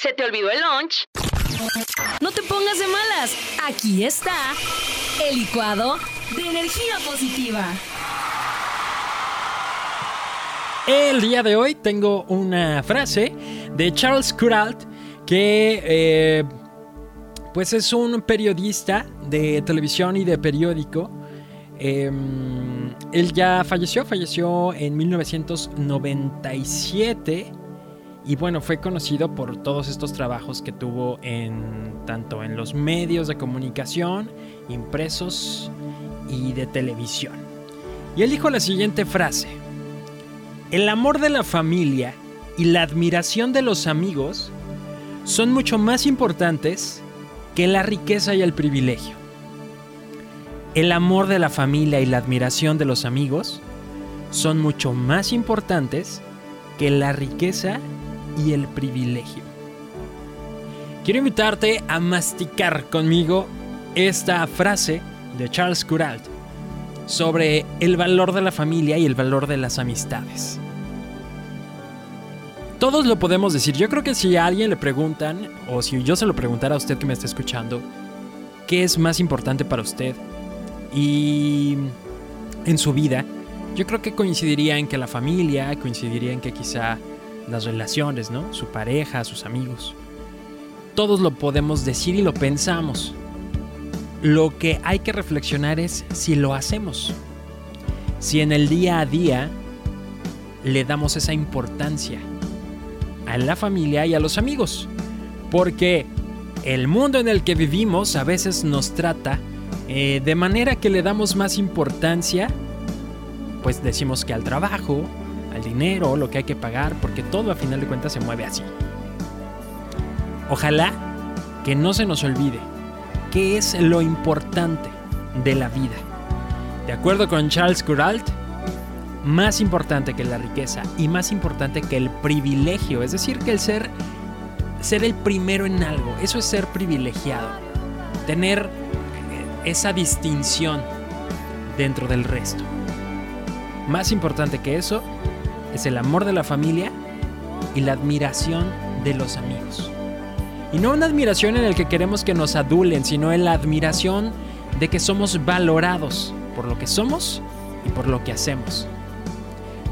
¿Se te olvidó el lunch? No te pongas de malas. Aquí está el licuado de energía positiva. El día de hoy tengo una frase de Charles Kuralt que eh, pues es un periodista de televisión y de periódico. Em, él ya falleció, falleció en 1997 y bueno, fue conocido por todos estos trabajos que tuvo en tanto en los medios de comunicación, impresos y de televisión. Y él dijo la siguiente frase: El amor de la familia y la admiración de los amigos son mucho más importantes que la riqueza y el privilegio. El amor de la familia y la admiración de los amigos son mucho más importantes que la riqueza y el privilegio. Quiero invitarte a masticar conmigo esta frase de Charles Curalt sobre el valor de la familia y el valor de las amistades. Todos lo podemos decir. Yo creo que si a alguien le preguntan, o si yo se lo preguntara a usted que me está escuchando, ¿qué es más importante para usted? Y en su vida, yo creo que coincidiría en que la familia, coincidiría en que quizá las relaciones, ¿no? Su pareja, sus amigos. Todos lo podemos decir y lo pensamos. Lo que hay que reflexionar es si lo hacemos. Si en el día a día le damos esa importancia a la familia y a los amigos. Porque el mundo en el que vivimos a veces nos trata eh, de manera que le damos más importancia, pues decimos que al trabajo, al dinero, lo que hay que pagar, porque todo a final de cuentas se mueve así. Ojalá que no se nos olvide qué es lo importante de la vida. De acuerdo con Charles Curalt, más importante que la riqueza y más importante que el privilegio, es decir, que el ser ser el primero en algo, eso es ser privilegiado. Tener eh, esa distinción dentro del resto. Más importante que eso es el amor de la familia y la admiración de los amigos. Y no una admiración en el que queremos que nos adulen, sino en la admiración de que somos valorados por lo que somos y por lo que hacemos.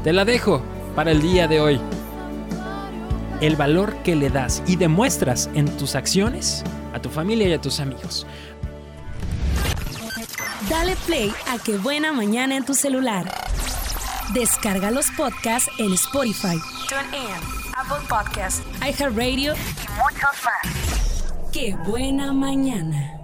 Te la dejo para el día de hoy. El valor que le das y demuestras en tus acciones a tu familia y a tus amigos. Dale play a Qué Buena Mañana en tu celular. Descarga los podcasts en Spotify, TuneIn, Apple Podcasts, iHeartRadio y muchos más. ¡Qué buena mañana!